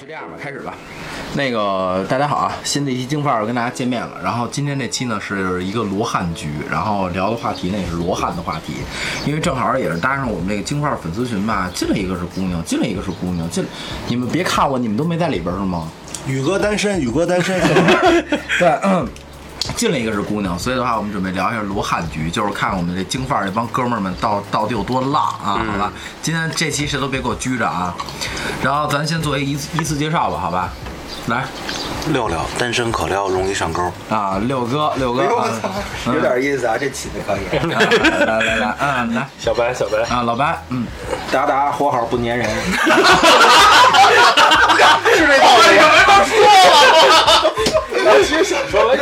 就这样吧，开始吧。那个大家好啊，新的一期京范儿跟大家见面了。然后今天这期呢是一个罗汉局，然后聊的话题呢也是罗汉的话题，因为正好也是搭上我们这个京范儿粉丝群吧，进来一个是姑娘，进来一个是姑娘，进你们别看我，你们都没在里边是吗？宇哥单身，宇哥单身。对，嗯。进来一个是姑娘，所以的话，我们准备聊一下罗汉局，就是看我们这京范儿这帮哥们儿们到到底有多浪啊，好吧？今天这期谁都别给我拘着啊，然后咱先做一个依次介绍吧，好吧？来六六单身可撩，容易上钩。啊，六哥，六哥，啊有点意思啊，这起的可以。来来来，嗯，来小白，小白，啊，老白，嗯，达达活好不粘人，是这道理。我其实想说了，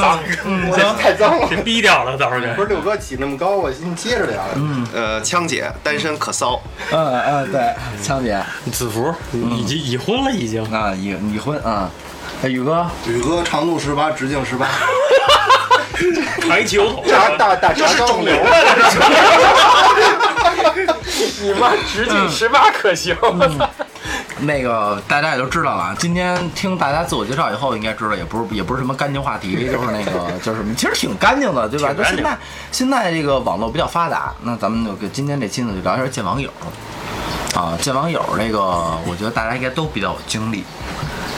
脏，嗯，行，太脏了。给逼掉了，到时候给。不是六哥起那么高，我先接着聊。嗯，呃，枪姐单身可骚，嗯嗯，对，枪姐子服已经已婚了，已经。啊，已已婚啊，哎，宇哥，宇哥长度十八，直径十八，抬起油头，大大大这是肿瘤啊！你妈直径十八可行？那个大家也都知道了啊，今天听大家自我介绍以后，应该知道也不是也不是什么干净话题，就是那个就是其实挺干净的，对吧？就现在现在这个网络比较发达，那咱们就跟今天这期呢就聊一下见网友啊，见网友这个，我觉得大家应该都比较有经历，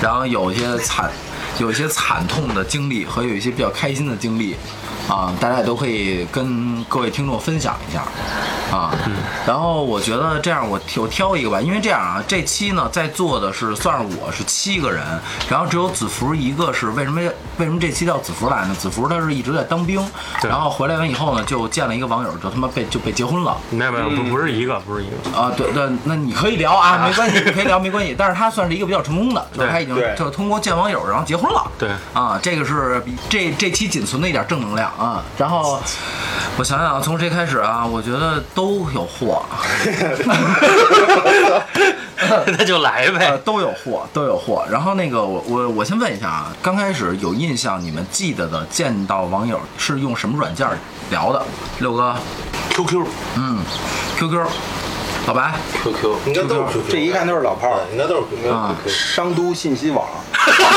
然后有一些惨有一些惨痛的经历和有一些比较开心的经历。啊，大家也都可以跟各位听众分享一下，啊，然后我觉得这样我挑我挑一个吧，因为这样啊，这期呢在座的是算是我是七个人，然后只有子福一个是为什么为什么这期叫子福来呢？子福他是一直在当兵，对然后回来完以后呢，就见了一个网友，就他妈被就被结婚了。没有没有，不不是一个，不是一个。啊，对对，那你可以聊啊，没关系，你可以聊没关系。但是他算是一个比较成功的，就是他已经对就通过见网友然后结婚了。对啊，这个是比这这期仅存的一点正能量啊。然后我想想，从谁开始啊？我觉得都有货，那就来呃，呗。都有货，都有货。然后那个我我我先问一下啊，刚开始有印象你们记得的见到网友是用什么软件聊的？六哥，QQ 嗯，QQ，老白，QQ 应该都是 QQ，这一看都是老炮儿。应该都是 QQ。啊商都信息网，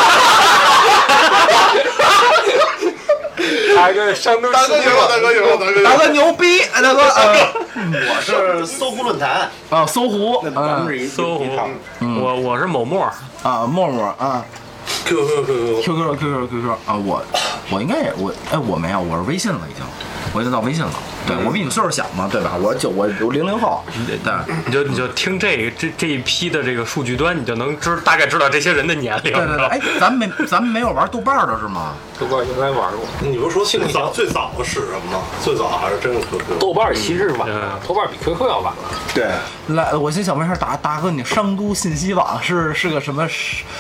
还是山东大哥大哥行了，大哥行了。大哥牛逼，哎大哥，呃我是搜狐论坛，啊，搜狐，那咱们嗯是一搜狐。我我是某陌，啊，陌陌啊 QQ QQ，QQ QQ QQ 啊，我我应该也我哎我没有，我是微信了已经，我已经到微信了。对我比你岁数小嘛，对吧？我就我我零零后，对对。你就你就听这这这一批的这个数据端，你就能知大概知道这些人的年龄。对对对，哎，咱们没咱们没有玩豆瓣的是吗？豆瓣应该玩过。你不是说最早最早的是什么吗？最早还是真是 QQ。豆瓣其实晚嗯了，豆瓣比 QQ 要晚了。对，来，我先想问一下大大哥，你商都信息网是是个什么？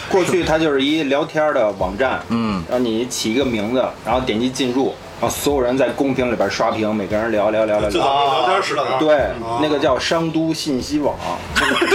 过去它就是一聊天的网站，嗯，让你起一个名字，然后点击进入，然后所有人在公屏里边刷屏，每个人聊聊聊聊最聊。早聊天时代啊，对，那个叫商都信息网，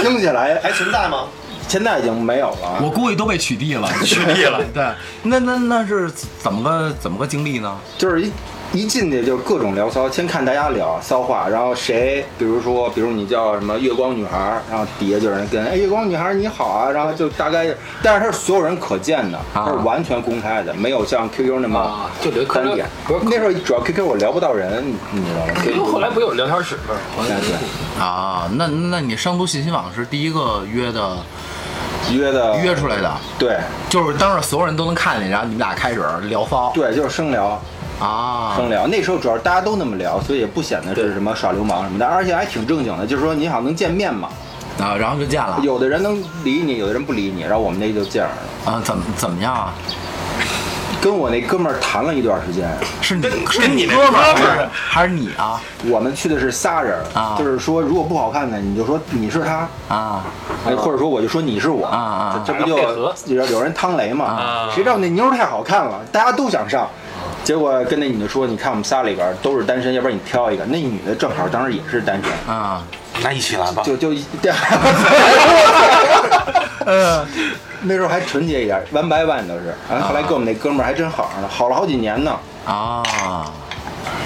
听起来 还存在吗？现在已经没有了。我估计都被取缔了。取缔了。对，那那那是怎么个怎么个经历呢？就是一一进去就各种聊骚，先看大家聊骚话，然后谁，比如说，比如你叫什么月光女孩，然后底下就有人跟，哎，月光女孩你好啊，然后就大概，但是它是所有人可见的，它是完全公开的，没有像 QQ 那么啊，就留可点。不是那时候主要 QQ 我聊不到人，你知道吗 QQ 后来不有聊天室吗？对对，啊，那那你商都信息网是第一个约的约的约出来的，对就是当着所有人都能看见，然后你们俩开始聊骚对，就是生聊。啊。生聊，那时候主要大家都那么聊，所以也不显得是什么耍流氓什么的，而且还挺正经的，就是说你好像能见面嘛，啊，然后就见了。有的人能理你，有的人不理你，然后我们那就这样了。啊，怎么怎么样啊？跟我那哥们儿谈了一段时间，是你是跟你那哥们儿还是还是你啊？我们去的是仨人，啊。就是说如果不好看的，你就说你是他，啊。哎，或者说我就说你是我，啊啊。这这不就有有人趟雷嘛？啊。谁知道那妞太好看了，大家都想上。结果跟那女的说：“你看我们仨里边都是单身，要不然你挑一个。”那女的正好当时也是单身，啊，那一起来吧。就就 那时候还纯洁一点，one by one 都是。然后后来跟我们那哥们儿还真好上了，好了好几年呢。啊，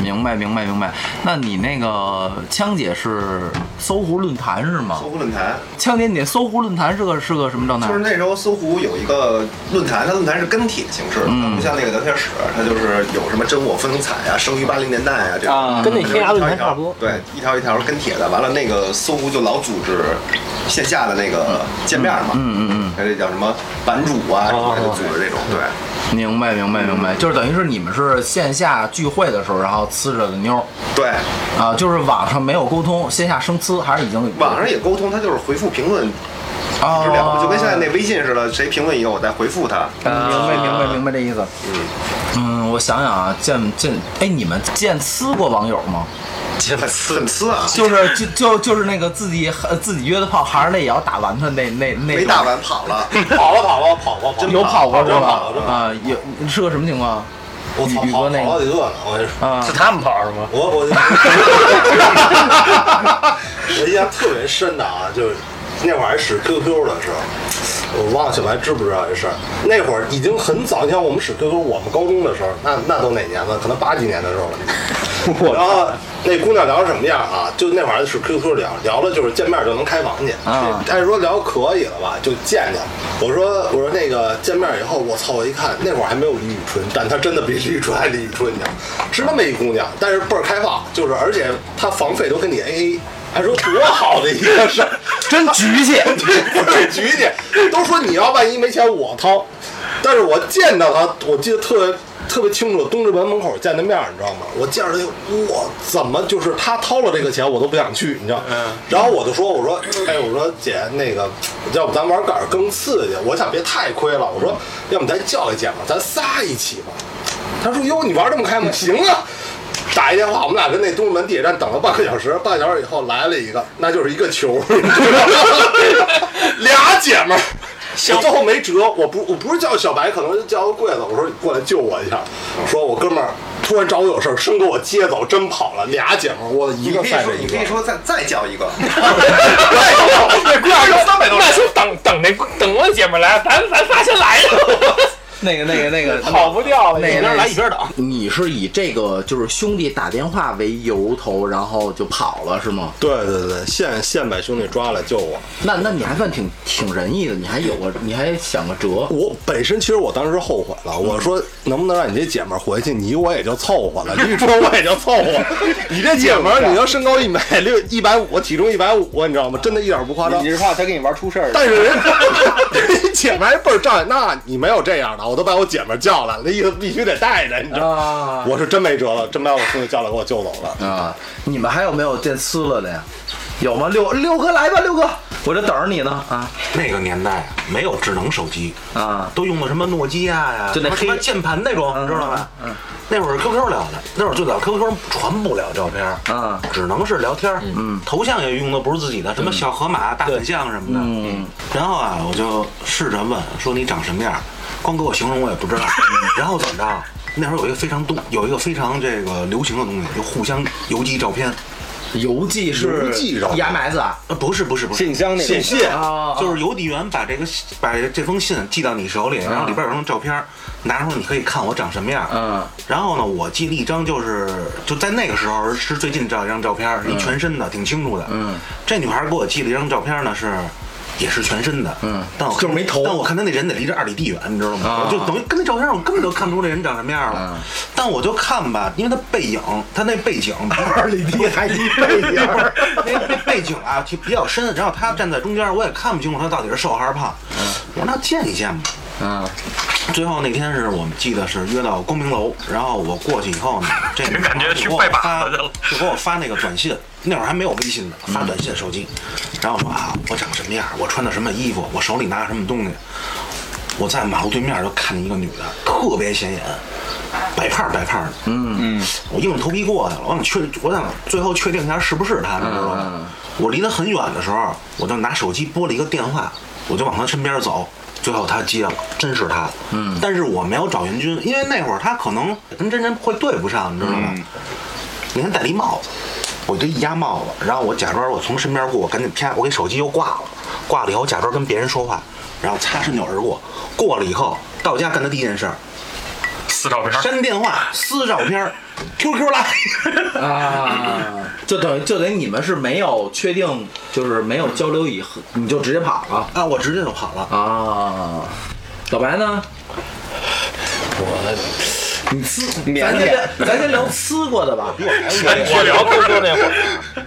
明白明白明白。那你那个枪姐是搜狐论坛是吗搜？狐论坛，枪姐，你那搜狐论坛是个是个什么状态就是？那时候搜狐有一个论坛，它论坛是跟帖形式的，嗯不像那个聊天室，它就是有什么真我风采啊，生于八零年代啊这种，啊跟天涯论坛一条一条差不多对，一条一条跟帖的。完了，那个搜狐就老组织线下的那个见面嘛，嗯嗯嗯，它这叫什么版主啊，什么的就组织这种，对。明白明白明白，就是等于是你们是线下聚会的时候，然后呲着的妞儿对，啊，就是网上没有沟通，线下生呲还是已经网上也沟通，他就是回复评论啊就聊，就跟现在那微信似的，谁评论一个我再回复他。嗯明白明白明白这意思。嗯嗯，我想想啊，见见，哎，你们见呲过网友吗？很很呲啊，就是就就就是那个自己呃自己约的炮，还是那也要打完他那那那没打完跑了。跑了跑了跑了跑，有跑过是真吧啊，有是个什么情况？我操跑那好几个呢，我跟你说。啊是他们跑是吗？我我 我印象特别深的啊，就是那会儿还使 QQ 的时候，我忘了小白知不知道这事儿。那会儿已经很早，你像我们使 QQ，我们高中的时候，那那都哪年了？可能八几年的时候了。然后那姑娘聊什么样啊？就那会儿是 QQ 聊，聊了就是见面就能开房去。啊但是说聊可以了吧，就见见。我说我说那个见面以后，我操！我一看那会儿还没有李宇春，但她真的比李宇春还李宇春，你知道吗？是那么一姑娘，但是倍儿开放，就是而且她房费都跟你 AA。还说多好的一个事儿，真局气。对，局气，都说你要万一没钱我掏，但是我见到他，我记得特别特别清楚，东直门门口见的面儿，你知道吗？我见着他，我怎么就是他掏了这个钱，我都不想去，你知道？然后我就说，我说，哎，我说姐，那个，要不咱玩杆儿更刺激？我想别太亏了，我说，要不咱叫一姐们儿，咱仨一起吧。他说：“哟，你玩这么开吗？行啊。”打一电话，我们俩跟那东直门地铁站等了半个小时，半个小时以后来了一个，那就是一个球，你知道吗？俩姐们儿，我最后没辙，我不我不是叫小白，可能是叫个柜子，我说你过来救我一下，说我哥们儿突然找我有事儿，生给我接走，真跑了，俩姐们儿，我一个赛着一个你可以，说再再叫一个 那姑娘说三百多，那就等等那等我姐们来，咱咱仨先来了，那个那个那个 跑不掉了，那边来一边等。你是以这个就是兄弟打电话为由头，然后就跑了是吗？对对对，现现把兄弟抓来救我。那那你还算挺挺仁义的，你还有个你还想个辙。我本身其实我当时后悔了，我说能不能让你这姐们儿回去，你我也就凑合了，你说我也就凑合。你这姐们儿，你要身高一米六一百五，体重一百五，你知道吗？真的一点不夸张你。是怕他给你玩出事儿？但是人人姐们倍儿仗义，那你没有这样的，我都把我姐们儿叫来了，那意思必须得带着，你知道吗？啊我是真没辙了，真把我兄弟叫来给我救走了。啊！你们还有没有见呲了的呀？有吗？六六哥来吧，六哥，我这等着你呢啊。那个年代啊，没有智能手机，啊！都用的什么诺基亚呀，就那黑键盘那种，嗯知道吧？嗯那会儿 QQ 聊的，那会儿最早 QQ 传不了照片，嗯只能是聊天，嗯，头像也用的不是自己的，什么小河马、大粉象什么的，嗯，然后啊，我就试着问说你长什么样，光给我形容我也不知道，然后怎么着？那会儿有一个非常东，有一个非常这个流行的东西，就互相邮寄照片，邮寄是邮寄照 EMS 啊？呃，不是不是不是，信箱那种。信信啊就是邮递员把这个把这封信寄到你手里，然后里边有张照片，拿出来你可以看我长什么样。嗯。然后呢，我寄了一张，就是就在那个时候是最近照一张照片，一全身的，挺清楚的。嗯，这女孩给我寄了一张照片呢，是也是全身的。嗯但我看就是没头但我看他那人得离这二里地远，你知道吗？啊我就等于跟那照片上我根本就看不出这人长什么样了。嗯但我就看吧，因为他背影，他那背景 二里地还一背影 那那背景啊，就比较深，然后他站在中间，我也看不清楚他到底是瘦还是胖。我说那见一见吧。嗯最后那天是我们记得是约到光明楼，然后我过去以后呢，这女孩感觉去就给我拜把发子去了。就给我发那个短信，那会儿还没有微信呢，发短信手机，然后说啊，我长什么样，我穿的什么衣服，我手里拿什么东西。我在马路对面就看见一个女的，特别显眼，白胖白胖的，嗯。嗯。我硬着头皮过去了，我想确，我想最后确定一下是不是他，你知道吗？我离他很远的时候，我就拿手机拨了一个电话，我就往他身边走，最后他接了，真是他。嗯，但是我没有找袁军，因为那会儿他可能跟真人会对不上，你知道吗？那天戴了一帽子，我就一压帽子，然后我假装我从身边过，我赶紧啪，我给手机又挂了，挂了以后假装跟别人说话，然后擦身就而过，过了以后到家干的第一件事删电话、撕照片、QQ 拉 啊，就等于就等于你们是没有确定，就是没有交流以后，你就直接跑了啊，我直接就跑了。啊。小白呢？我你呲，咱先咱先聊呲过的吧。我聊 QQ 那会儿，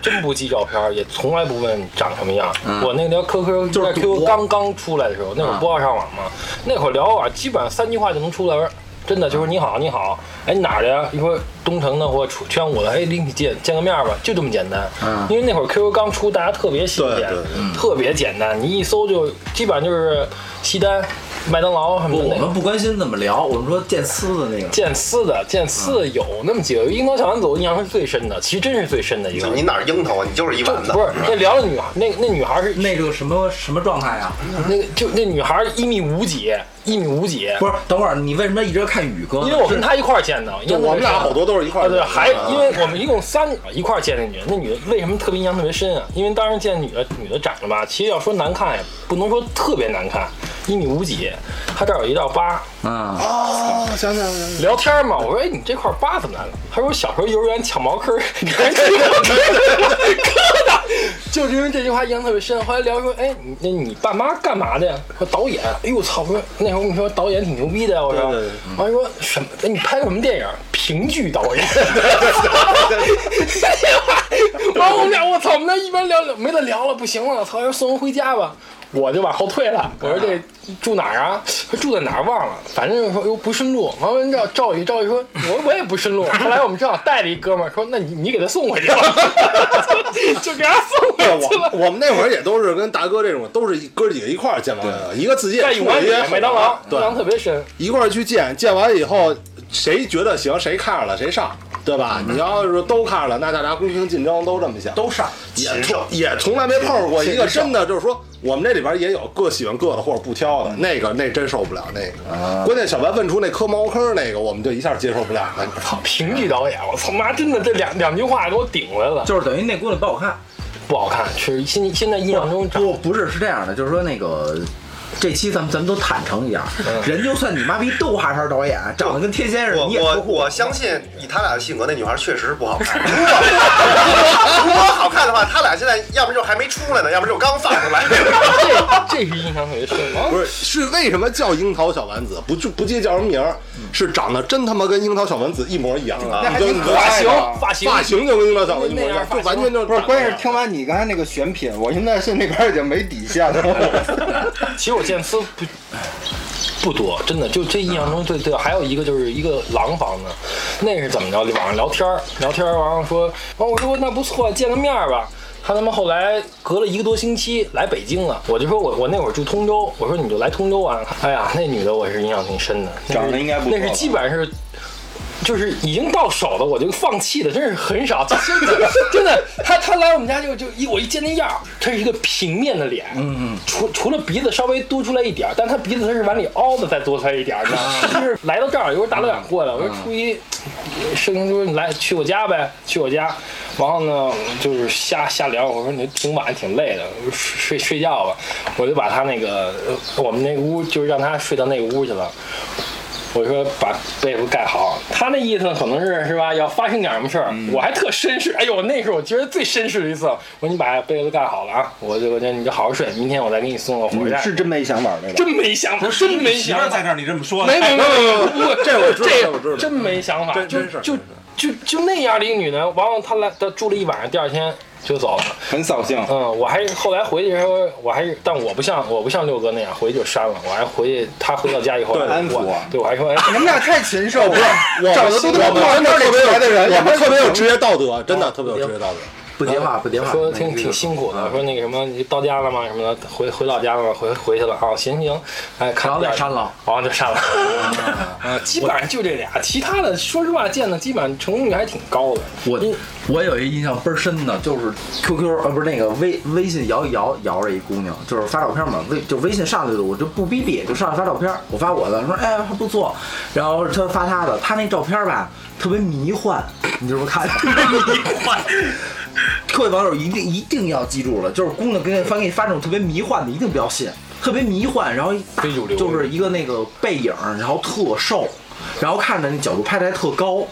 真不记照片，也从来不问长什么样。我那聊 QQ 就是在 QQ 刚刚出来的时候，那会儿不好上网嘛，那会儿聊网基本上三句话就能出来。真的就是你好，你好，哎，你哪儿的呀？一说东城的或楚圈五的，哎，领你见见个面吧，就这么简单。嗯因为那会儿 QQ 刚出，大家特别新鲜特别简单，你一搜就基本上就是西单、麦当劳什么。我们不关心怎么聊，我们说见呲的那个。见丝的，见丝的有那么几个，樱桃小丸子我印象是最深的，其实真是最深的一个。你哪儿樱桃啊？你就是一丸子。不是那聊的女孩，那那女孩是那个什么什么状态啊？那个就那女孩一米五几，一米五几，不是，等会儿你为什么一直看宇哥？因为我跟她一块儿见的，因为我们俩好多都是一块啊，儿的。对，还因为我们一共三个一块儿见那女的，那女的为什么特别印象特别深啊？因为当时见女的，女的长得吧，其实要说难看也不能说特别难看，一米五几，她这儿有一道疤。嗯，啊，想起来了，想聊天嘛，我说哎，你这块疤怎么来了？他说我小时候幼儿园抢茅坑，给人踢过疙瘩，就是因为这句话印象特别深。后来聊说，哎，那你爸妈干嘛的呀？说导演。哎呦我操！我说那会儿我跟你说导演挺牛逼的呀，我说。对对对完了说什么？哎，你拍什么电影？评剧导演。完了我们俩我操，我们那一边聊没得聊了，不行了，操！说送我回家吧。我就往后退了，我说这住哪儿啊？说住在哪儿忘了，反正就是说哟不顺路。完了赵赵宇赵宇说，我我也不顺路。后来我们正好带了一哥们儿，说那你你给他送回去吧，就给他送对，回去了。我我们那会儿也都是跟大哥这种，都是哥几个一块儿见完的，一个自己，在永安里麦当劳，对印，象特别深。一块儿去见，见完以后谁觉得行，谁看上了谁上，对吧？你要是都看了，那大家公平竞争都这么想，都上。也从也从来没碰上过一个真的就是说，我们这里边也有各喜欢各的或者不挑的，那个那真受不了那个。关键小白问出那磕茅坑那个，我们就一下接受不了了。操，评剧导演，我操妈，真的这两 两句话给我顶回来了，就是等于那姑娘不好看。不好看，是现现在印象中长不不是是这样的，就是说那个。这期咱们咱们都坦诚一点，人就算你妈逼都哈茬导演，长得跟天仙似的，我我你也说我相信以他俩的性格，那女孩确实不好看。如果如果好看的话，他俩现在要不就还没出来呢，要不就刚放出来。这这是印象特别深。完了不是，是为什么叫樱桃小丸子？不就不记叫什么名儿？是长得真他妈跟樱桃小丸子一模一样啊！发型发型发型就跟樱桃小丸子一模一样，就完全就不是，关键是听完你刚才那个选品，我现在是那边已经没底线了。其实我见次不不多，真的就这印象中最最还有一个就是一个廊坊的，那是怎么着？网上聊天儿聊天儿，完了说，完我说那不错，见个面儿吧。他他妈后来隔了一个多星期来北京了，我就说我我那会儿住通州，我说你就来通州玩。哎呀，那女的我是印象挺深的，长得应该不错那是基本上是。就是已经到手的，我就放弃的，真是很少。就 真的，真的，他他来我们家就就一我一见那样儿，他是一个平面的脸，嗯嗯，除除了鼻子稍微多出来一点儿，但他鼻子他是往里凹的再多出来一点儿，你知道吗？就是来到这儿，有时候大老远过来，我说初一，生日说你来去我家呗，去我家，然后呢就是瞎瞎聊，我说你挺晚挺累的，睡睡睡觉吧，我就把他那个呃我们那个屋就是让他睡到那个屋去了。我说把被子盖好，他那意思可能是是吧？要发生点什么事儿，我还特绅士。哎呦，那是我觉得最绅士的一次。我说你把被子盖好了啊，我就我就你就好好睡，明天我再给你送个火车站。是真没想法对吧？真没想法，真没想法媳妇在。这儿，你这么说的，没没没没没不，这我知道这这我知道真没想法，就就就那样的一个女的，完了她来她住了一晚上，第二天就走了。很扫兴。嗯，我还后来回去的时候，我还是，但我不像我不像六哥那样回去就删了，我还回去，他回到家以后，对安抚我对我还说，哎，你们俩太禽兽了，我长得都他妈我们真的特别有出来的人，我们特别有职业道德，真的特别有职业道德。不接话不接话，说挺挺辛苦的，说那个什么，你到家了吗？什么的，回回老家了吗？回回去了啊，行行，哎，看然后再删了，然后就删了，啊，基本上就这俩，其他的说实话见的基本上成功率还挺高的。我我有一印象倍儿深的，就是 QQ 呃不是那个微微信摇一摇摇着一姑娘，就是发照片嘛，微就微信上来的我就不逼逼，就上来发照片，我发我的，说哎还不错，然后他发他的，他那照片吧特别迷幻，你是不是看？迷幻。各位网友一定一定要记住了，就是姑娘给你发给你发这种特别迷幻的，一定不要信，特别迷幻，然后非主流就是一个那个背影，然后特瘦，然后看着那角度拍的还特高，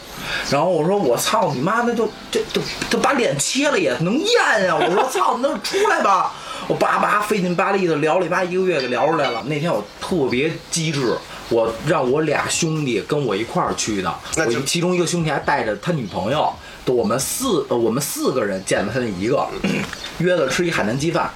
然后我说我操你妈，那就这这这把脸切了也能验呀！我说操，那出来吧。我叭叭费劲巴力的聊了一巴一个月给聊出来了。那天我特别机智，我让我俩兄弟跟我一块儿去的，我其中一个兄弟还带着他女朋友，我们四呃我们四个人见了他那一个，约了吃一海南鸡饭。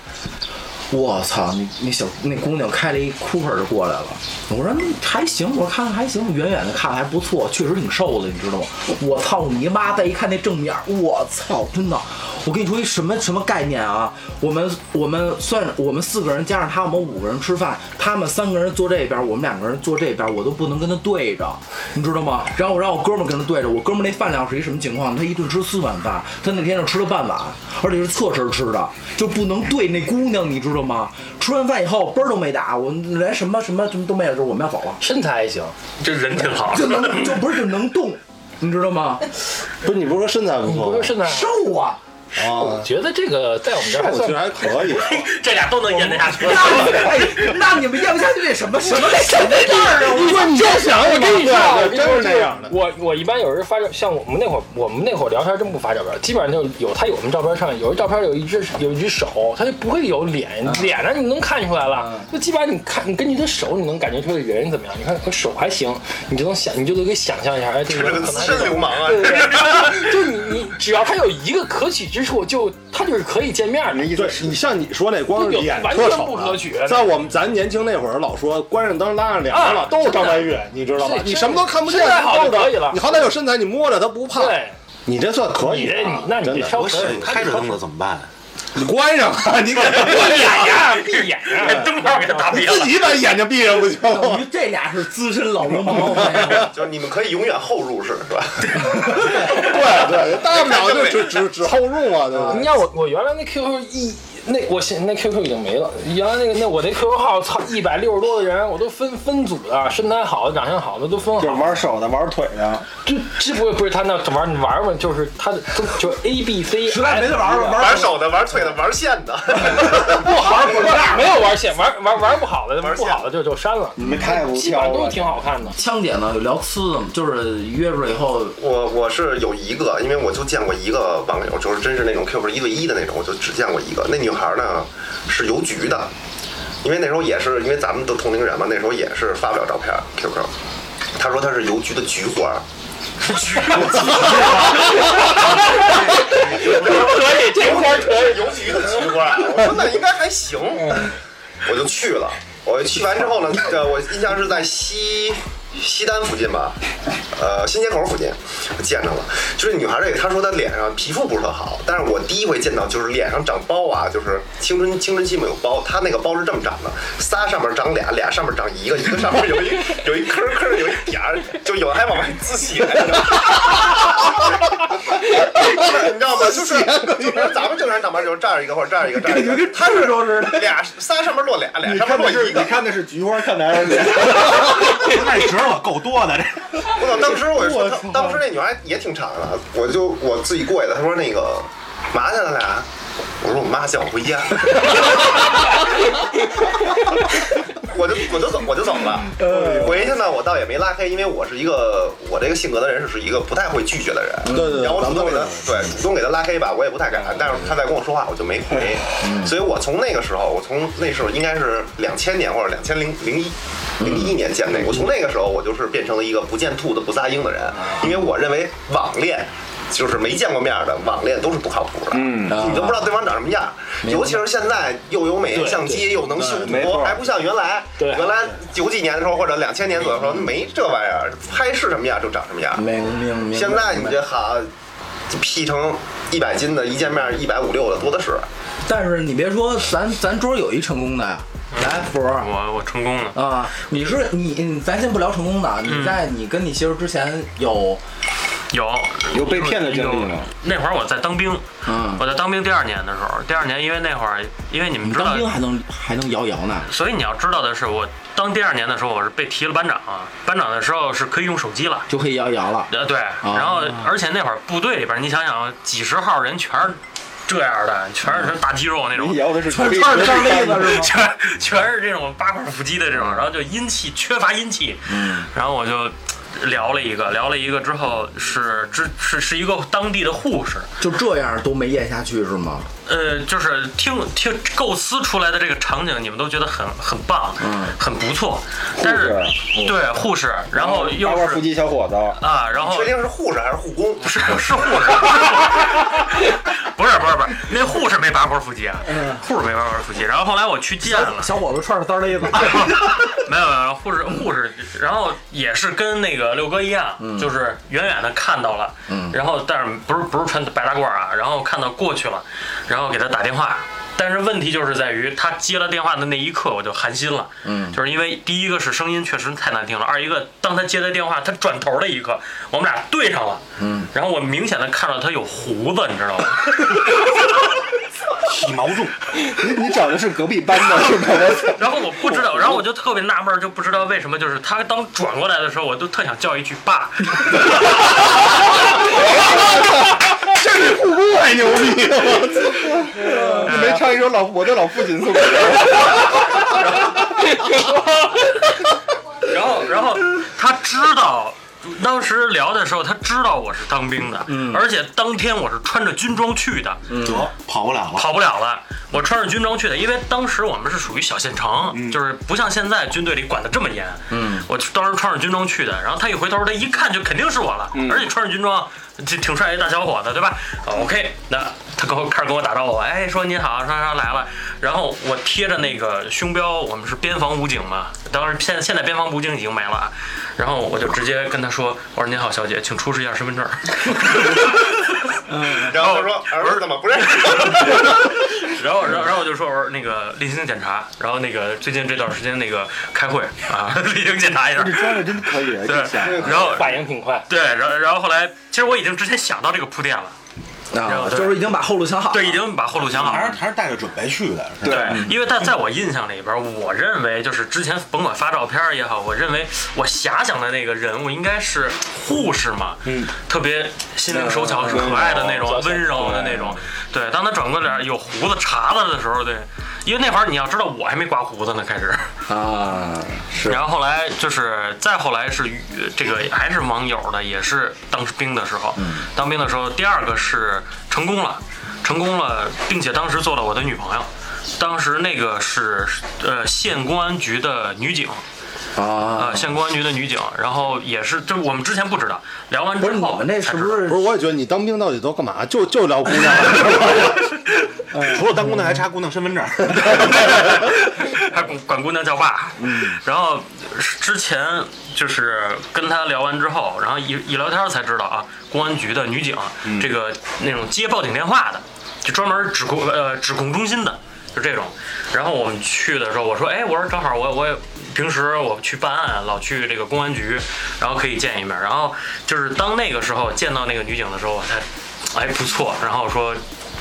我操，那那小那姑娘开了一 Cooper 就过来了。我说还行，我看还行，远远的看还不错，确实挺瘦的，你知道吗？我操你妈！再一看那正面，我操，真的，我跟你说一什么什么概念啊？我们我们算我们四个人加上他，我们五个人吃饭，他们三个人坐这边，我们两个人坐这边，我都不能跟他对着，你知道吗？然后我让我哥们跟他对着，我哥们那饭量是一什么情况？他一顿吃四碗饭，他那天就吃了半碗，而且是侧身吃的，就不能对那姑娘，你知道吗？吃完饭以后啵儿都没打，我连什么什么什么都没有，就是我们要走了，身材还行，这人挺好。就能就不是就能动，你知道吗？不是你不是说身材不你不错吗？是身材瘦啊！啊，觉得这个在我们这儿还算我觉得还可以。这俩都能咽得下去。那哎，那你们咽不下去这什么什么什么样啊？我说你就想我跟你说啊，我跟你说真是这样的。我我一般有人发照，像我们那会儿，我们那会儿聊天真不发照片，基本上就有他有我们照片上有一照片有一只有一只手，他就不会有脸，脸呢你能看出来了。就基本上你看，你根据他手，你能感觉出来人怎么样。你看他手还行，你就能想，你就能给想象一下，哎，这个可能还是流氓啊！对对对，就你你只要他有一个可取之处，就他就是可以见面的。对你像你说那光是脸完全特丑不可取，在我们咱年轻那会儿老说关上灯拉上脸啊了，都是张曼玉，你知道吧？你什么都看不见，身材好可以了你好歹有身材，你摸着他不怕。对，你这算可以你那你真的这挑我想开着灯了怎么办？你关上啊，你给它闭关上，眼呀，闭眼呀。灯泡给他打你瘪了。自己把眼睛闭上不就等？于这俩是资深老流氓，就是你们可以永远后入式，是吧？对对，大不了就只 只只后入嘛，对吧？你要我我原来那 QQ 一那我现那 QQ 已经没了，原来那个那我那 QQ 号操一百六十多个人，我都分分组的，身材好的、长相好的都分就是好。玩手的，玩腿的，这这不不是他那玩你玩玩，就是他的都就 A B C，实在没得玩玩玩手的、玩腿的、玩线的，不好玩没有玩线，玩玩玩不好的玩线不好的就就删了。你们太不基本挑了。上都挺好看的。枪姐呢有聊呲的吗？就是约出来以后，我我是有一个，因为我就见过一个网友，就是真是那种 QQ 一对一的那种，我就只见过一个。那女孩呢是邮局的，因为那时候也是因为咱们都同龄人嘛，那时候也是发不了照片 QQ。她说她是邮局的菊花，可以，这花可以。邮局的菊花，我说那应该还行，我就去了。我去完之后呢，呃，我印象是在西西单附近吧，呃，新街口附近，我见着了。就是女孩这个，她说她脸上皮肤不是特好，但是我第一回见到就是脸上长包啊，就是青春青春期没有包，她那个包是这么长的，仨上面长俩，俩上面长一个，一个上面有一 有一坑坑，有一点儿，就有的还往外滋血。你知道吗？就是就是咱们正常长包就是这儿一个或者这儿一个这儿一个，他是俩仨上面落俩，俩上面落一个。你看的是菊花，看的还是脸？太 直了，够多的这。我操！当时我就说，她当时那女孩也挺长的，我就我自己过去的。她说那个嘛去了俩？我说我妈叫我回家。我就我就走我就走了。回去呢，我倒也没拉黑，因为我是一个我这个性格的人是一个不太会拒绝的人。对对对然后我主动给他对主动给他拉黑吧，我也不太敢。但是他在跟我说话，我就没回。所以我从那个时候，我从那时候应该是两千年或者两千零零一零一年见那个，我从那个时候我就是变成了一个不见兔子不撒鹰的人，因为我认为网恋。就是没见过面的网恋都是不靠谱的，嗯，你都不知道对方长什么样，尤其是现在又有美颜相机，又能修图，还不像原来，对。原来九几年的时候或者两千年左右的时候没这玩意儿，拍是什么样就长什么样。明明明。现在你这好，P 成一百斤的，一见面一百五六的多的是。但是你别说，咱咱桌有一成功的呀，来福儿。我我成功了，啊，你是你，你咱先不聊成功的，你在你跟你媳妇之前有有有被骗的经历吗？那会儿我在当兵，嗯我在当兵第二年的时候，第二年因为那会儿，因为你们知道当，兵还能还能摇一摇呢？所以你要知道的是，我当第二年的时候，我是被提了班长啊，班长的时候是可以用手机了。就可以摇一摇了。呃，对，然后而且那会儿部队里边，你想想，几十号人全是这样的，全是大肌肉那种，摇的是穿穿着张勒子是吗？全全是这种八块腹肌的这种，然后就阴气缺乏阴气，嗯，然后我就聊了一个，聊了一个之后是是是一个当地的护士，就这样都没咽下去是吗？呃，就是听听构思出来的这个场景，你们都觉得很很棒，嗯，很不错，但是对护士，然后又是块腹肌小伙子，啊，然后确定是护士还是护工？不是是护士，不是不是不是，那护士没八块腹肌啊，护士没八块腹肌。然后后来我去见了，小伙子串着单勒子，没有没有护士护士，然后也是跟那个六哥一样，就是远远的看到了，然后但是不是不是穿白大褂啊，然后看到过去了，然后给他打电话。但是问题就是在于，他接了电话的那一刻，我就寒心了。嗯，就是因为第一个是声音确实太难听了，二一个当他接的电话，他转头的一刻，我们俩对上了。嗯，然后我明显的看到他有胡子，你知道吗？体毛重，你你找的是隔壁班的是吗？然后我不知道，然后我就特别纳闷，就不知道为什么，就是他当转过来的时候，我都特想叫一句爸。这比护工还牛逼！我操！你没唱一首老我的老父亲送给我。然后，然后他知道，当时聊的时候，他知道我是当兵的，而且当天我是穿着军装去的，得跑不了了。跑不了了。我穿着军装去的，因为当时我们是属于小县城，就是不像现在军队里管得这么严。嗯，我当时穿着军装去的，然后他一回头，他一看就肯定是我了，而且穿着军装，挺挺帅一大小伙子，对吧哦？OK，那他跟我开始跟我打招呼，哎，说您好，说说来了，然后我贴着那个胸标，我们是边防武警嘛，当时现在现在边防武警已经没了啊，然后我就直接跟他说，我说您好，小姐，请出示一下身份证。然后他说儿子嘛？不认识。然后，然后，然后我就说，我说那个例行检查，然后那个最近这段时间那个开会啊，例行检查一下。你装的真可以，对。，然后反应挺快。对，然后然后后来，其实我已经之前想到这个铺垫了，啊，就是已经把后路想好了。对，已经把后路想好了还是。还是带着准备去的，对，因为在在我印象里边，我认为就是之前甭管发照片也好，我认为我遐想的那个人物应该是护士嘛，嗯，特别心灵手巧、可爱的那种、温柔的那种。对，当他转过脸有胡子茬子的时候，对，因为那会儿你要知道我还没刮胡子呢，开始。啊，是然后后来就是再后来是与这个还是网友的，也是当兵的时候，当兵的时候，第二个是成功了，成功了，并且当时做了我的女朋友。当时那个是呃县公安局的女警，啊啊，县公安局的女警，然后也是这我们之前不知道，聊完之后不是你们那是不是不是，我也觉得你当兵到底都干嘛？就就聊姑娘。除了当姑娘还查姑娘身份证。还管管姑娘叫爸。嗯，然后之前就是跟他聊完之后，然后一一聊天才知道啊，公安局的女警，这个那种接报警电话的，就专门指控呃指控中心的，就这种。然后我们去的时候，我说，哎，我说正好我我也平时我去办案老去这个公安局，然后可以见一面。然后就是当那个时候见到那个女警的时候，我才哎不错，然后说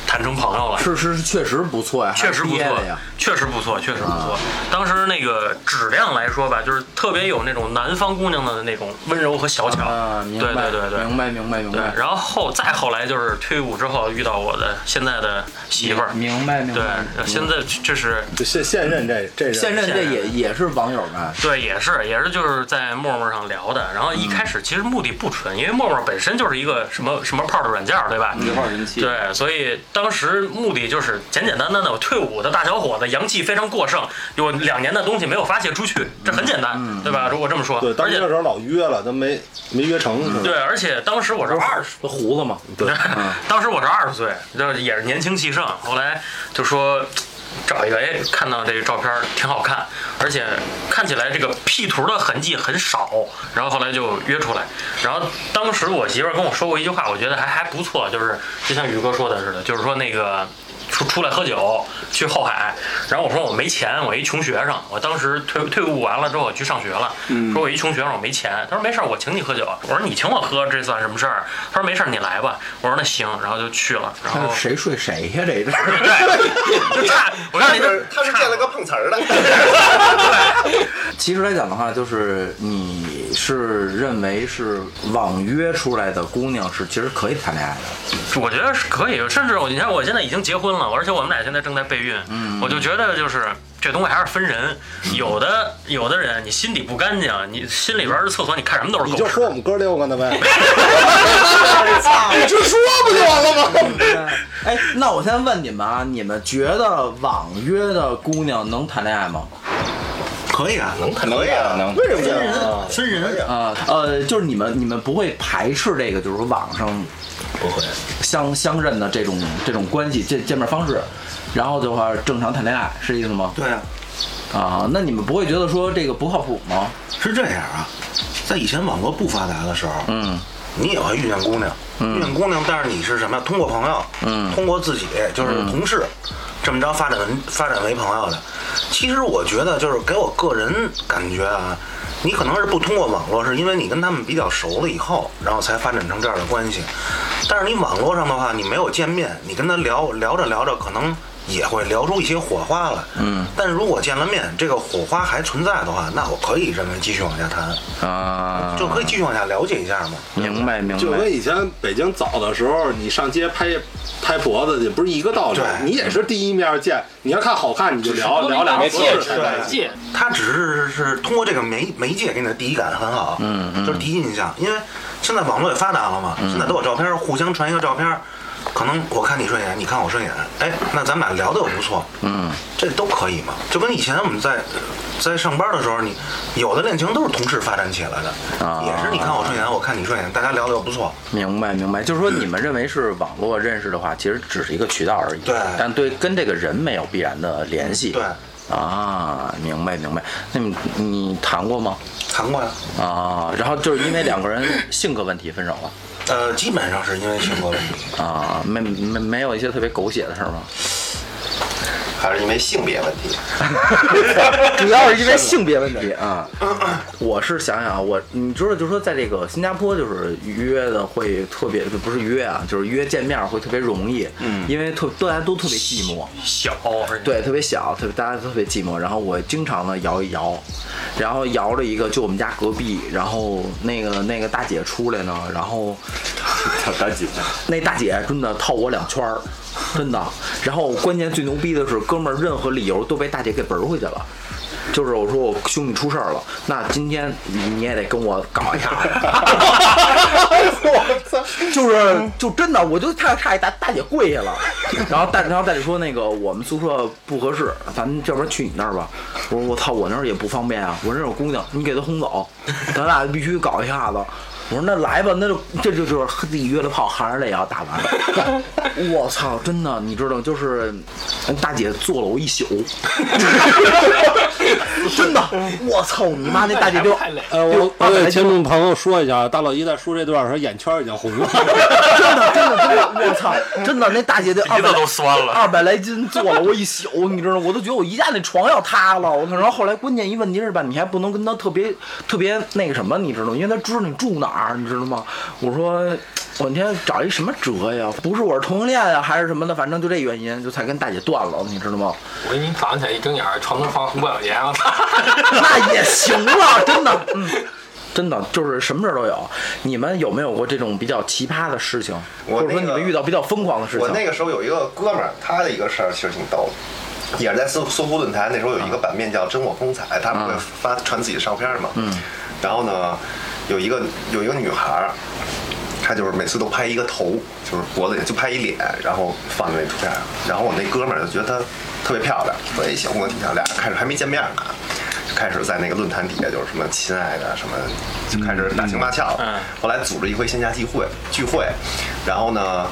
谈成朋友了。是是确实不错呀，确实不错确实不错，确实不错。当时那个质量来说吧，就是特别有那种南方姑娘的那种温柔和小巧。啊，明对白，对对对。明白明白明对白，，然后后再后来就是退伍之后遇到我的现在的媳妇儿，明白明白对。，现在这是现现任这这，现任这也也是网友们，对，也是也是就是在陌陌上聊的，然后一开始其实目的不纯，因为陌陌本身就是一个什么什么炮的软件，对吧？对，所以当时目的就是简简单单的，我退伍的大小伙子，阳气非常过剩，有两年的东西没有发泄出去，这很简单，对吧？如果这么说，对，当而且那时候老约了，都没没约成。对，而且当时我是二十，这胡子嘛，对，当时我是二十岁，就是也是年轻气盛，后来就说。找一个，哎，看到这个照片挺好看，而且看起来这个 P 图的痕迹很少，然后后来就约出来，然后当时我媳妇跟我说过一句话，我觉得还还不错，就是就像宇哥说的似的，就是说那个出出来喝酒去后海，然后我说我没钱，我一穷学生，我当时退退伍完了之后我去上学了，说我一穷学生我没钱，他说没事儿，我请你喝酒，我说你请我喝这算什么事儿？他说没事儿你来吧，我说那行，然后就去了，然后谁睡谁呀？这是？对，就差我告诉你，他是他是见了个碰瓷儿的，其实来讲的话，就是你是认为是网约出来的姑娘是其实可以谈恋爱的，我觉得是可以，甚至我你看我现在已经结婚了，而且我们俩现在正在备孕，嗯。我就觉得就是这东西还是分人，有的有的人你心底不干净，你心里边的厕所你看什么都是狗屎你就说。我们哥六个呢呗，你就说不就完了吗？哎，那我先问你们啊，你们觉得网约的姑娘能谈恋爱吗？可以啊，能可能呀，能。为什么分人？分人，啊、呃，就是你们你们不会排斥这个，就是说网上不会，相相认的这种这种关系见见面方式，然后的话正常谈恋爱是这意思吗？对啊，啊，那你们不会觉得说这个不靠谱吗？是这样啊，在以前网络不发达的时候，嗯你也会遇见姑娘，遇见姑娘，但是你是什么呀？通过朋友，嗯通过自己就是同事，这么着发展发展为朋友的。其实我觉得就是给我个人感觉啊，你可能是不通过网络，是因为你跟他们比较熟了以后，然后才发展成这样的关系。但是你网络上的话，你没有见面，你跟他聊聊着聊着，可能也会聊出一些火花来。嗯，但是如果见了面，这个火花还存在的话，那我可以认为继续往下谈，啊，就可以继续往下了解一下嘛。明白明白。就跟以前北京早的时候，你上街拍拍婆子去，不是一个道理对。你也是第一面见，你要看好看你就聊聊两个没合适戒指的。戒，他只是是通过这个媒媒介给你的第一感很好，嗯嗯就是第一印象，因为现在网络也发达了嘛，现在都有照片，互相传一个照片，可能我看你顺眼，你看我顺眼，哎，那咱们俩聊的又不错，嗯，这都可以嘛，就跟以前我们在在上班的时候，你有的恋情都是同事发展起来的，啊。也是你看我顺眼，我看你顺眼，大家聊的又不错，明白明白，就是说你们认为是网络认识的话，其实只是一个渠道而已，对。但对跟这个人没有必然的联系，对，啊，明白明白。那你你谈过吗？谈过呀，啊，然后就是因为两个人性格问题分手了呃，基本上是因为全国问题，啊，没没没有一些特别狗血的事儿吗？还是因为性别问题。主要是因为性别问题啊。我是想想啊，我你知道，就是说在这个新加坡，就是约的会特别，不是约啊，就是约见面会特别容易，嗯，因为特大家都特别寂寞，小，对，特别小，特别大家都特别寂寞。然后我经常呢摇一摇，然后摇着一个就我们家隔壁，然后那个那个大姐出来呢，然后 大姐，那大姐真的套我两圈儿，真的。然后关键最牛逼的是，哥们儿任何理由都被大姐给驳回去了。就是我说我兄弟出事儿了，那今天你你也得跟我搞一下。我操！就是就真的，我就差差一大大姐跪下了，然后大然后大姐说那个我们宿舍不合适，咱们要不然去你那儿吧。我说我操，我那儿也不方便啊，我这儿有姑娘，你给她轰走，咱俩必须搞一下子。我说那来吧，那就这就就是自己约了炮，含着泪也要打完。我操，真的，你知道，就是大姐坐了我一宿，真的，我操你妈！那大姐就太累呃，我我给听众朋友说一下，大老一在说这段的时候，眼圈已经红了。真的真的真的，我操，真的那大姐这二鼻子都酸了。二百来斤坐了我一宿，你知道吗？我都觉得我一下那床要塌了。我操！然后后来关键一问题是吧，你还不能跟他特别特别那个什么，你知道吗？因为他知道你住哪儿，你知道吗？我说我那天找一什么辙呀？不是我是同性恋呀，还是什么的？反正就这原因，就才跟大姐断了，你知道吗？我给你早上起来一睁眼，床头放五百块钱，我操！那也行了，真的，嗯。真的就是什么事儿都有，你们有没有过这种比较奇葩的事情，我或者说你们遇到比较疯狂的事情？我那个时候有一个哥们儿，他的一个事儿其实挺逗的，也是在搜搜狐论坛那时候有一个版面叫“真我风采”，他们会发传自己的照片嘛。嗯。然后呢，有一个有一个女孩，她就是每次都拍一个头，就是脖子也就拍一脸，然后放在那图片上。然后我那哥们就觉得她特别漂亮，所以小姑娘挺漂亮，俩人开始还没见面呢。就开始在那个论坛底下就是什么亲爱的什么，就开始打情骂俏。嗯后来组织一回线下聚会聚会，然后呢，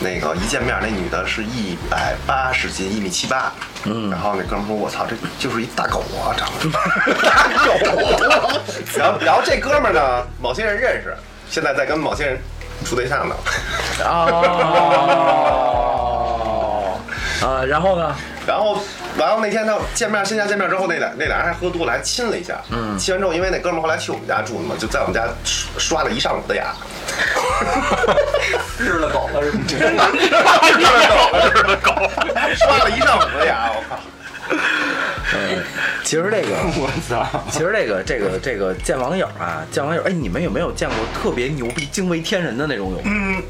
那个一见面那女的是一百八十斤，一米七八。嗯，然后那哥们说：“我操，这就是一大狗啊，长得大狗。”然后，然后这哥们儿呢，某些人认识，现在在跟某些人处对象呢。哦，呃，然后呢？然后，完了那天他见面线下见面之后，那俩那俩人还喝多了，还亲了一下。嗯，亲完之后，因为那哥们儿后来去我们家住嘛，就在我们家刷刷了一上午的牙。日了狗了是吗？真的，日了狗了，日了狗，刷了一上午的牙，我靠！其实这个，我操！其实这个这个这个见网友啊，见网友，哎，你们有没有见过特别牛逼、惊为天人的那种有？嗯。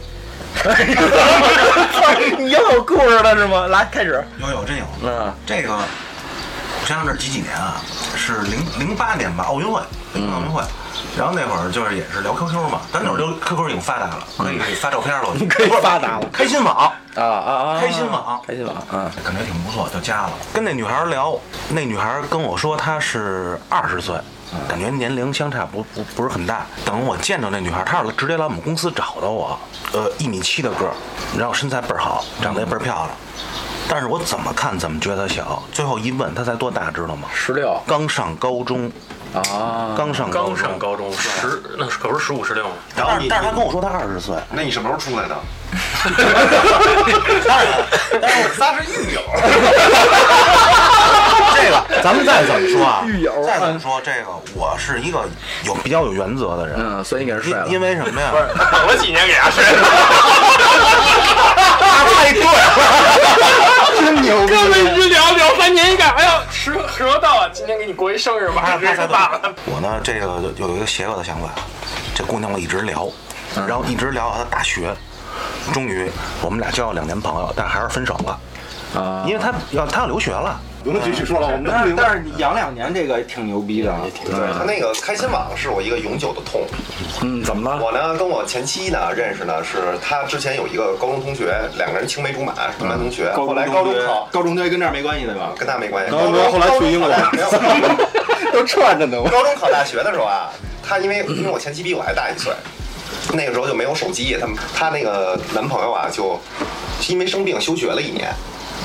你又有故事了是吗？来，开始。有有真有。嗯，这个我想想这是几几年啊？是零零八年吧，奥运会，奥运会。然后那会儿就是也是聊 QQ 嘛，咱那会儿就 QQ 已经发达了，可以发照片了，可以发 达了开心网，啊啊啊！开心网开心网，嗯，感觉挺不错，就加了。跟那女孩聊，那女孩跟我说她是二十岁，感觉年龄相差不不不是很大。等我见着那女孩，她是直接来我们公司找到我，呃，一米七的个儿，然后身材倍儿好，长得也倍儿漂亮。但是我怎么看怎么觉得她小，最后一问她才多大，知道吗？十六刚上高中，啊，刚上高刚上。高中十，那可不是十五十六吗？但是但是她跟我说她二十岁，那你什么时候出来的？当然，但是仨是狱友，这个咱们再怎么说啊，狱友再怎么说这个，我是一个有比较有原则的人，嗯，所以你给人睡了因。为什么呀？等了几年给他睡了。太对了，真牛逼！根本一直聊聊三年，一看，哎呀，时时候到了，今天给你过一生日吧，他这他个大了。我呢，这个有有一个邪恶的想法，这姑娘我一直聊，嗯然后一直聊到她大学，终于我们俩交了两年朋友，但还是分手了，啊，因为她要她要留学了。不用继续说了，我们都但是。但是养两年这个挺牛逼的，对他那个开心网是我一个永久的痛。嗯，怎么了？我呢跟我前妻呢认识呢，是他之前有一个高中同学，两个人青梅竹马，是同班同学。后来高中考高中同学跟这儿没关系对吧？跟他没关系。高中后来去英国高中考大学 都串着呢。高中考大学的时候啊，他因为因为我前妻比我还大一岁，那个时候就没有手机，他们他那个男朋友啊就因为生病休学了一年。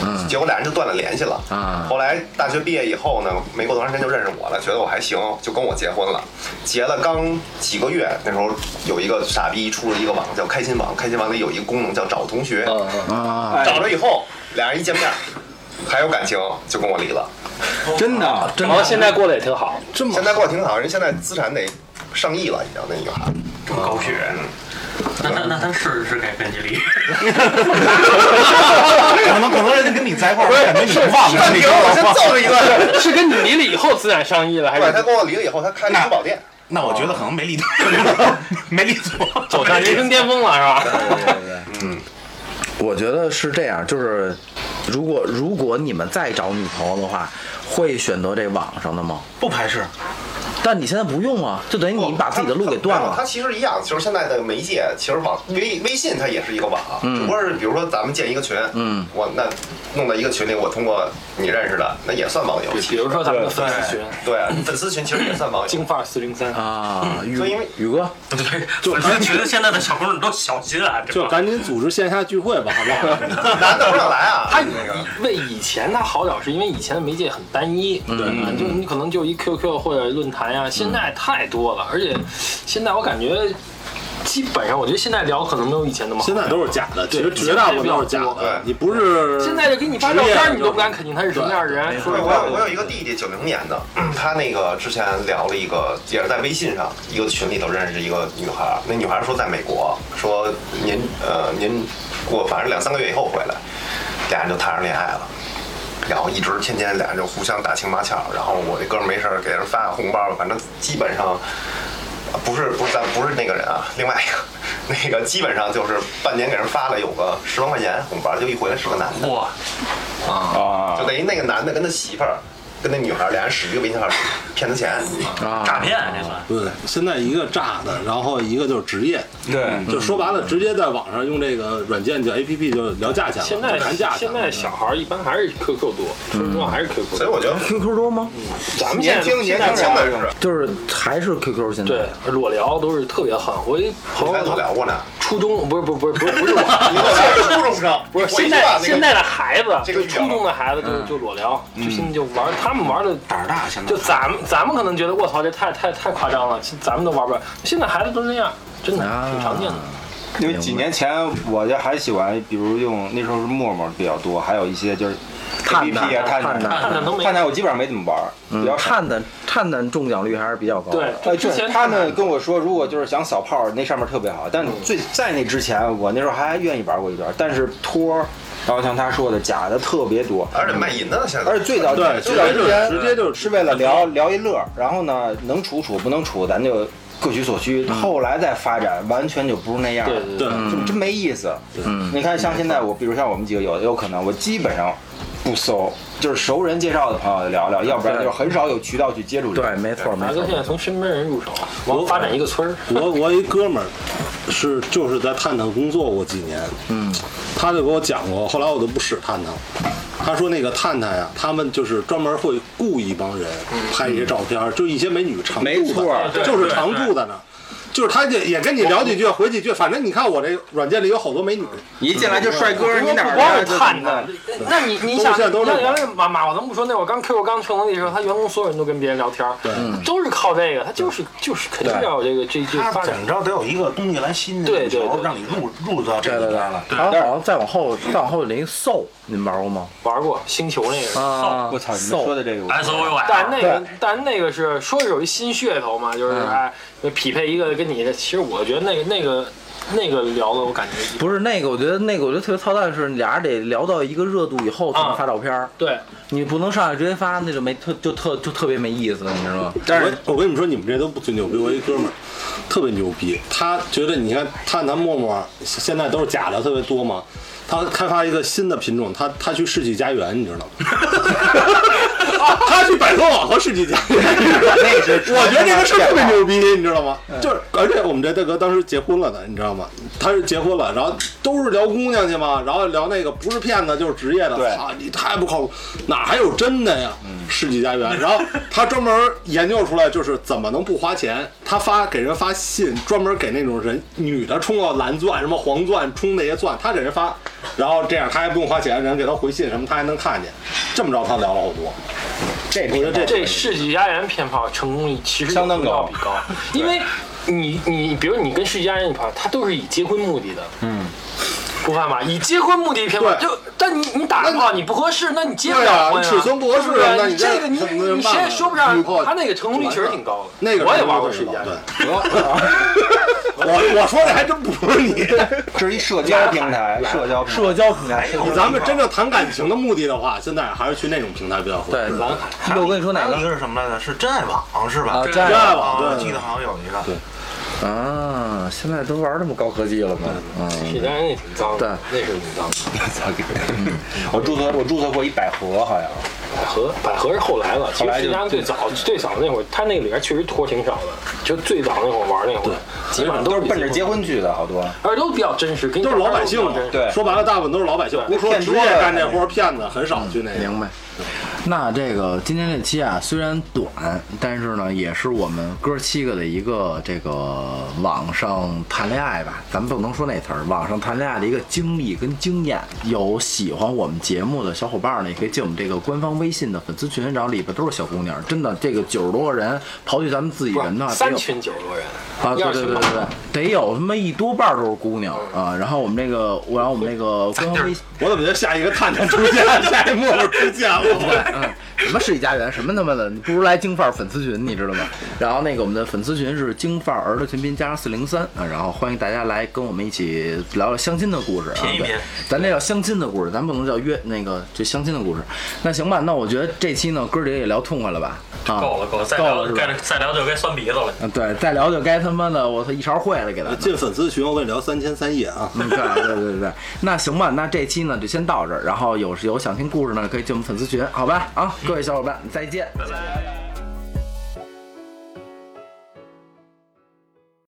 嗯。结果俩人就断了联系了啊。后来大学毕业以后呢，没过多长时间就认识我了，觉得我还行，就跟我结婚了。结了刚几个月，那时候有一个傻逼出了一个网叫开心网，开心网里有一个功能叫找同学，啊，找着以后俩人一见面还有感情，就跟我离了。真的，真然后现在过得也挺好，这么现在过得挺好，人现在资产得上亿了，已经那女孩。这么狗血，那那那他是是该跟你离？可能可能人家跟你在一块儿，感觉你忘了，你知道吗？揍了一顿。是跟你离了以后资产上亿了，还是，他跟我离了以后，他开了珠宝店。那我觉得可能没理错，没离错。走上人生巅峰了，是吧？对对对，嗯，我觉得是这样，就是如果如果你们再找女朋友的话，会选择这网上的吗？不排斥，但你现在不用啊，就等于你把自己的路给断了它了。其实一样，就是现在的媒介，其实网微微信它也是一个网，只不过是比如说咱们建一个群，嗯，我那弄到一个群里，我通过你认识的，那也算网友。比如说咱们的粉丝群，对粉丝群其实也算网友。京范儿四零三，啊，宇所以因为宇哥，对，粉丝群现在的小姑娘都小心啊，这个就赶紧组织线下聚会吧，好不好？男的不想来啊，他那个为以前他好点，是因为以前的媒介很单一，对吧？就你可能就一 QQ 或者论坛呀，现在太多了，而且现在我感觉基本上，我觉得现在聊可能没有以前那么好。现在都是假的，其实绝大部分都是假对的。你不是现在就给你发照片，你都不敢肯定他是什么样的人。我有，我有一个弟弟，九零年的，他那个之前聊了一个，也是在微信上一个群里头认识一个女孩儿，那女孩儿说在美国，说您呃您过反正两三个月以后回来，俩人就谈上恋爱了。然后一直天天俩人就互相打情骂俏，然后我这哥们儿没事儿给人发红包，反正基本上呃不是不是咱不是那个人啊，另外一个 那个基本上就是半年给人发了有个十万块钱红包，就一回来是个男的，哇，啊就等于那个男的跟他媳妇儿跟那女孩俩人使一个微信号骗他钱，啊，诈骗这算。对，现在一个诈的，然后一个就是职业，对，就说白了，直接在网上用这个软件叫 APP 就聊价钱了，现在就谈价钱现在小孩一般还是 QQ 多，说实话还是 QQ 多。所以我觉得 QQ 多吗？咱们年轻年轻人用轻的是，就是还是 QQ 现在。对裸聊都是特别狠。我一朋友都聊过呢。初中不是不是不是不是不是我，初中生，不是现在现在的孩子，这个就初中的孩子就就裸聊，就现在就玩，他们玩的胆儿大，现在就咱们咱们可能觉得我操这太太太夸张了，咱们都玩不了。现在孩子都那样，真的啊。挺常见的。因为几年前我就还喜欢，比如用那时候是陌陌比较多，还有一些就是探 APP 啊，探探探探探，我基本上没怎么玩，比较少。探探探探中奖率还是比较高的。对，呃，之前对，他们跟我说，如果就是想扫炮，那上面特别好。但最在那之前，我那时候还愿意玩过一段。但是托儿然后像他说的，假的特别多，而且卖淫的现在，而且最早对最早之前直接就是是为了聊聊一乐，然后呢，能处处不能处，咱就各取所需。后来再发展，完全就不是那样对对就真没意思。嗯，你看像现在我，比如像我们几个有有可能，我基本上不搜，就是熟人介绍的朋友聊聊，要不然就是很少有渠道去接触这个。对，没错没大哥错。现在从身边人入手，我发展一个村儿。我我一哥们儿是就是在探探工作过几年，嗯，他就给我讲过，后来我都不使探探了。他说那个探探呀，他们就是专门会雇一帮人拍一些照片，就一些美女常没住错的，就是常住在那儿。就是他就也跟你聊几句，回几句，反正你看我这软件里有好多美女，一进来就帅哥，你哪光是来就探探，那你你想，都现在都是像原来马马化腾不说那会儿刚 QQ 刚成立的时候，他员工所有人都跟别人聊天，对，都是靠这个，他就是就是肯定要有这个这这他发展怎。么着得有一个东西来吸引对对对让你入入到这里边了。然后好像再往后，再往后有那个 Soul，你们玩过吗？玩过星球那个，啊，我操，你们说的这个 S O U 但那个但那个是说是有一新噱头嘛，就是嗯。哎匹配一个跟你的，其实我觉得那个那个那个聊的我感觉不是那个，我觉得那个我觉得特别操蛋，是俩人得聊到一个热度以后才能啊发照片儿，对，你不能上来直接发，那就没特就特就特别没意思，你知道吗？但是我跟你们说，你们这都不最牛逼。我一哥们儿特别牛逼，他觉得你看探探陌陌现在都是假的特别多嘛，他开发一个新的品种，他他去世纪佳缘，你知道吗？他去百合网和世纪佳缘，那是我觉得这个事儿特别牛逼，你知道吗？就是而且我们这大哥当时结婚了的，你知道吗？他是结婚了，然后都是聊姑娘去嘛，然后聊那个不是骗子就是职业的，对啊你太不靠谱，哪还有真的呀？世纪佳缘，然后他专门研究出来就是怎么能不花钱，他发给人发信，专门给那种人女的充个蓝钻什么黄钻充那些钻，他给人发，然后这样他还不用花钱，人给他回信什么他还能看见，这么着他聊了好多。这我觉得这这世纪佳缘偏炮成功率其实相当高比高，因为你你比如你跟世纪佳缘一跑，他都是以结婚目的的，嗯，不犯吧？以结婚目的骗婚，就但你你打个炮你不合适，那你结不对啊了婚尺寸不合适那你这个你你谁也说不上他那个成功率确实挺高的。那个我也玩过世纪佳对缘，，我我说的还真不是你。这是一社交平台，社交社交平台，以咱们真正谈感情的目的的话，现在还是去那种平台比较合适。对，蓝海。我跟你说哪还有一个个是什么来着？是真爱网是吧？啊？真真爱爱网，记得好像有一个。对啊，现在都玩这么高科技了吗？嗯，世纪佳缘那挺脏对的，那是挺脏 的。我注册我注册过一百合，好像百合，百合是后来了。其实后来就世纪佳缘最早最早那会儿，他那个里边确实托挺少的，就最早那会儿玩那会儿，基本上都是奔着结婚去的，好多。而且都比较真实，都是老百姓对说白了，大部分都是老百姓，不说职业干这活儿骗子，很少去那个。明白。那这个今天这期啊，虽然短，但是呢，也是我们哥七个的一个这个网上谈恋爱吧，咱们不能说那词儿，网上谈恋爱的一个经历跟经验。有喜欢我们节目的小伙伴呢，也可以进我们这个官方微信的粉丝群，然后里边都是小姑娘，真的，这个九十多个人，刨去咱们自己人的话，得三有群九十多人啊，对对对对对，得有他妈一多半儿都是姑娘啊。然后我们这个，我然后我们那个官方微信。我怎么觉得下一个探探出现，下一幕出现了？嗯，什么世纪佳缘，什么他妈的，你不如来京范儿粉丝群，你知道吗？然后那个我们的粉丝群是京范儿儿的全拼加上四零三啊，然后欢迎大家来跟我们一起聊聊相亲的故事啊。咱这叫相亲的故事，咱不能叫约那个就相亲的故事。那行吧，那我觉得这期呢，哥儿几个也聊痛快了吧？啊，够了够了，再聊该？再聊就该酸鼻子了。啊，对，再聊就该他妈的我操一勺烩了给他。进粉丝群，我跟你聊三天三夜啊。嗯，对对对对对，那行吧，那这期呢就先到这儿，然后有有想听故事呢，可以进我们粉丝群，好吧？啊，各位小伙伴，再见。拜拜。